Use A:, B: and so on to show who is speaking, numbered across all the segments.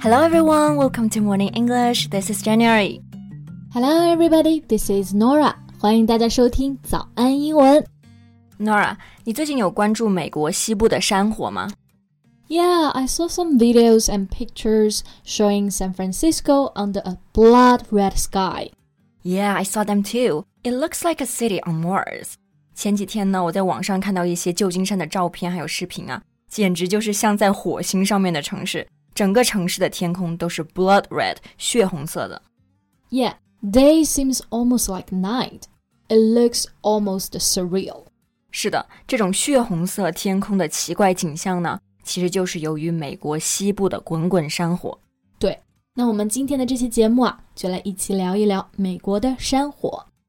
A: Hello everyone, welcome to Morning English. This is January.
B: Hello everybody, this is Norah. 欢迎大家收听早安英文。
A: Norah，你最近有关注美国西部的山火吗
B: ？Yeah, I saw some videos and pictures showing San Francisco under a blood red sky.
A: Yeah, I saw them too. It looks like a city on Mars. 前几天呢，我在网上看到一些旧金山的照片还有视频啊，简直就是像在火星上面的城市。整个城市的天空都是 blood red 血红色的。
B: Yeah, day seems almost like night. It looks almost surreal.
A: 是的，这种血红色天空的奇怪景象呢，其实就是由于美国西部的滚滚山火。
B: 对，那我们今天的这期节目啊，就来一起聊一聊美国的山火。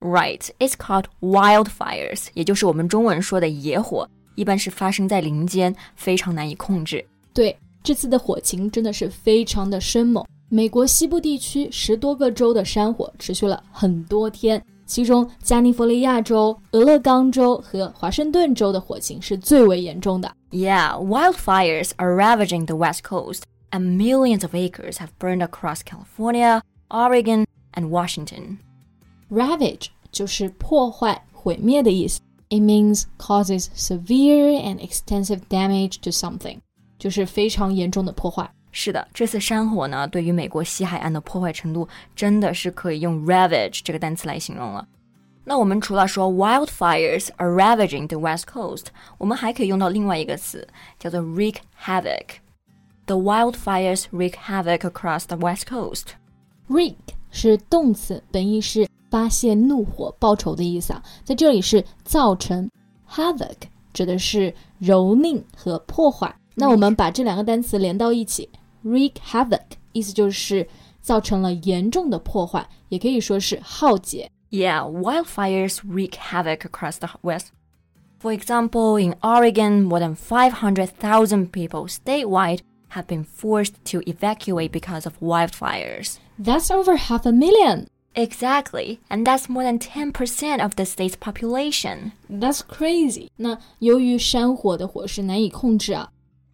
A: Right, it's called wildfires，也就是我们中文说的野火，一般是发生在林间，非常难以控制。
B: 对，这次的火情真的是非常的生猛。美国西部地区十多个州的山火持续了很多天，其中加利福尼亚州、俄勒冈州和华盛顿州的火情是最为严重的。
A: Yeah, wildfires are ravaging the West Coast, and millions of acres have burned across California, Oregon, and Washington.
B: Ravage 就是破坏、毁灭的意思。It means causes severe and extensive damage to something，就是非常严重的破坏。
A: 是的，这次山火呢，对于美国西海岸的破坏程度，真的是可以用 ravage 这个单词来形容了。那我们除了说 wildfires are ravaging the west coast，我们还可以用到另外一个词，叫做 wreak havoc。The wildfires wreak havoc across the west
B: coast。wreak 是动词，本意是 发泄怒火、报仇的意思啊，在这里是造成 havoc，指的是蹂躏和破坏。那我们把这两个单词连到一起，wreak havoc，意思就是造成了严重的破坏，也可以说是浩劫。
A: Yeah, wildfires wreak havoc across the West. For example, in Oregon, more than 500,000 people statewide have been forced to evacuate because of wildfires.
B: That's over half a million.
A: Exactly, and that's more than 10% of the state's population.
B: That's crazy. 那由于山火的火势难以控制啊，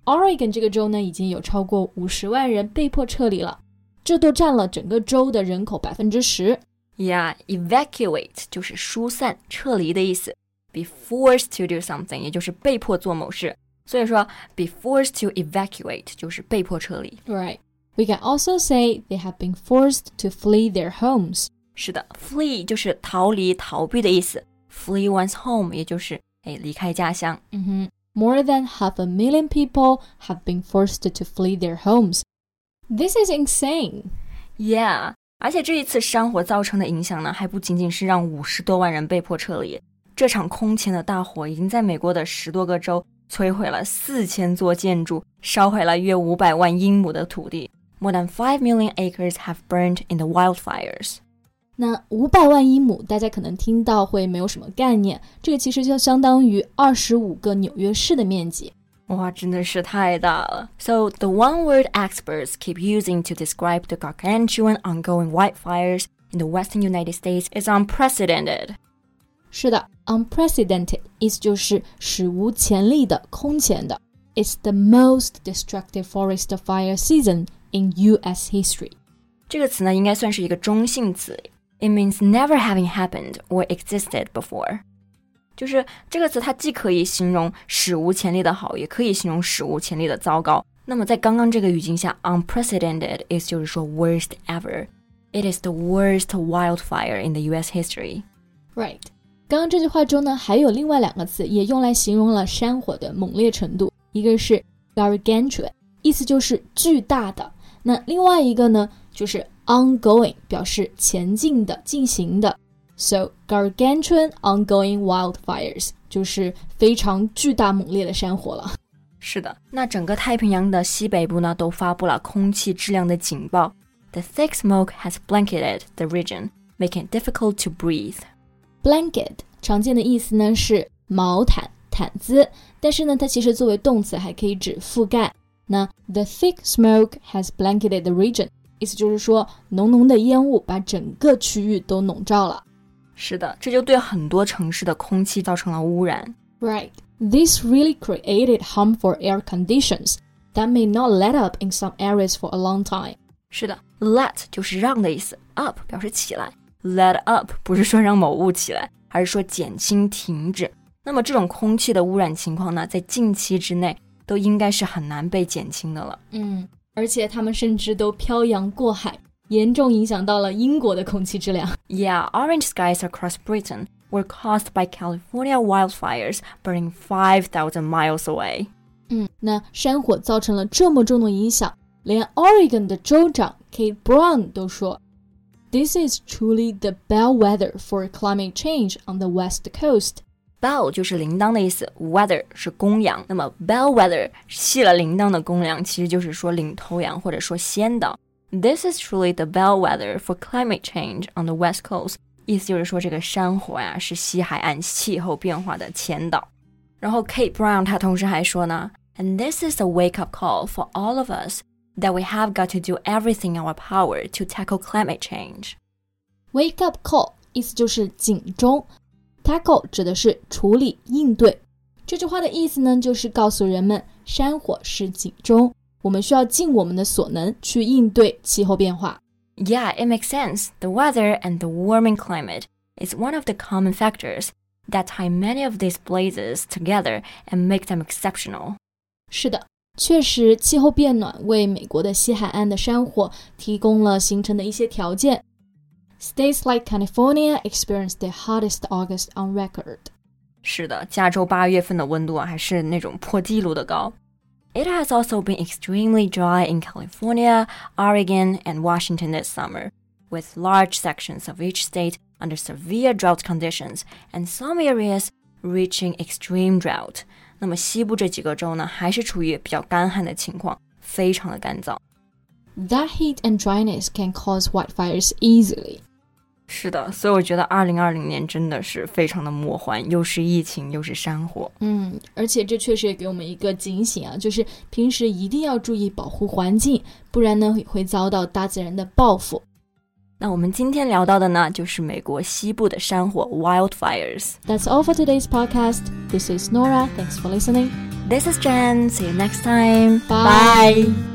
B: Oregon 这个州呢已经有超过五十万人被迫撤离了，这都占了整个州的人口百分之十。
A: Yeah, evacuate 就是疏散、撤离的意思。Be forced to do something 也就是被迫做某事。所以说，be forced to evacuate 就是被迫撤离。
B: Right. We can also say they have been forced to flee their homes.
A: 是的，flee 就是逃离、逃避的意思，flee one's home 也就是哎离开家乡。
B: 嗯哼，More than half a million people have been forced to flee their homes. This is insane.
A: Yeah，而且这一次山火造成的影响呢，还不仅仅是让五十多万人被迫撤离。这场空前的大火已经在美国的十多个州摧毁了四千座建筑，烧毁了约五百万英亩的土地。More than five million acres have burned in the wildfires.
B: 那五百万英亩，大家可能听到会没有什么概念，这个其实就相当于二十五个纽约市的面积。
A: 哇，真的是太大了。So the one word experts keep using to describe the gargantuan ongoing wildfires in the western United States is unprecedented.
B: 是的，unprecedented 意思就是史无前例的、空前的。It's the most destructive forest fire season in U.S. history.
A: 这个词呢，应该算是一个中性词。 It means never having happened or existed before. 就是这个词，它既可以形容史无前例的好，也可以形容史无前例的糟糕。那么在刚刚这个语境下，unprecedented 意思就是说 worst ever. It is the worst wildfire in the U.S. history.
B: Right. 刚刚这句话中呢，还有另外两个词也用来形容了山火的猛烈程度，一个是 gargantuan，意思就是巨大的。那另外一个呢，就是 ongoing，表示前进的、进行的。So gargantuan ongoing wildfires 就是非常巨大猛烈的山火了。
A: 是的，那整个太平洋的西北部呢，都发布了空气质量的警报。The thick smoke has blanketed the region, making it difficult to breathe.
B: Blanket 常见的意思呢是毛毯、毯子，但是呢，它其实作为动词还可以指覆盖。那 the thick smoke has blanketed the region，意思就是说浓浓的烟雾把整个区域都笼罩了。
A: 是的，这就对很多城市的空气造成了污染。
B: Right. This really created harmful air conditions that may not let up in some areas for a long time.
A: 是的，let 就是让的意思，up 表示起来，let up 不是说让某物起来，而是说减轻、停止。那么这种空气的污染情况呢，在近期之内 都应该是很难被减轻的了。
B: 嗯，而且他们甚至都漂洋过海，严重影响到了英国的空气质量。
A: Yeah, orange skies across Britain were caused by California wildfires burning 5,000 miles away.
B: 嗯，那山火造成了这么重的影响，连 Oregon 的州长 Kate Brown 都说，This is truly the bellwether for climate change on the west coast.
A: bell 就是铃铛的意思，wether 是公羊，那么 bell 系了铃铛的公羊，其实就是说领头羊或者说先导。This is truly the bellwether for climate change on the west coast。意思就是说，这个山火呀是西海岸气候变化的前导。然后 Kate Brown 他同时还说呢，And this is a wake up call for all of us that we have got to do everything in our power to tackle climate change。
B: Wake up call 意思就是警钟，Tackle 指的是处理应对。这句话的意思呢，就是告诉人们山火是警钟，我们需要尽我们的所能去应对气候变化。
A: Yeah, it makes sense. The weather and the warming climate is one of the common factors that tie many of these blazes together and make them exceptional.
B: 是的，确实，气候变暖为美国的西海岸的山火提供了形成的一些条件。States like California experienced the hottest August on record.
A: 是的，加州八月份的温度啊，还是那种破纪录的高。It has also been extremely dry in California, Oregon, and Washington this summer, with large sections of each state under severe drought conditions, and some areas reaching extreme drought. 那么西部这几个州呢，还是处于比较干旱的情况，非常的干燥。
B: that heat and dryness can cause wildfires easily.
A: 是的，所以我觉得二零二零年真的是非常的魔幻，又是疫情，又是山火。
B: 嗯，而且这确实也给我们一个警醒啊，就是平时一定要注意保护环境，不然呢会遭到大自然的报复。
A: 那我们今天聊到的呢，就是美国西部的山火 （wildfires）。
B: That's all for today's podcast. This is Norah. Thanks for listening.
A: This is Jen. See you next time. Bye.
B: Bye.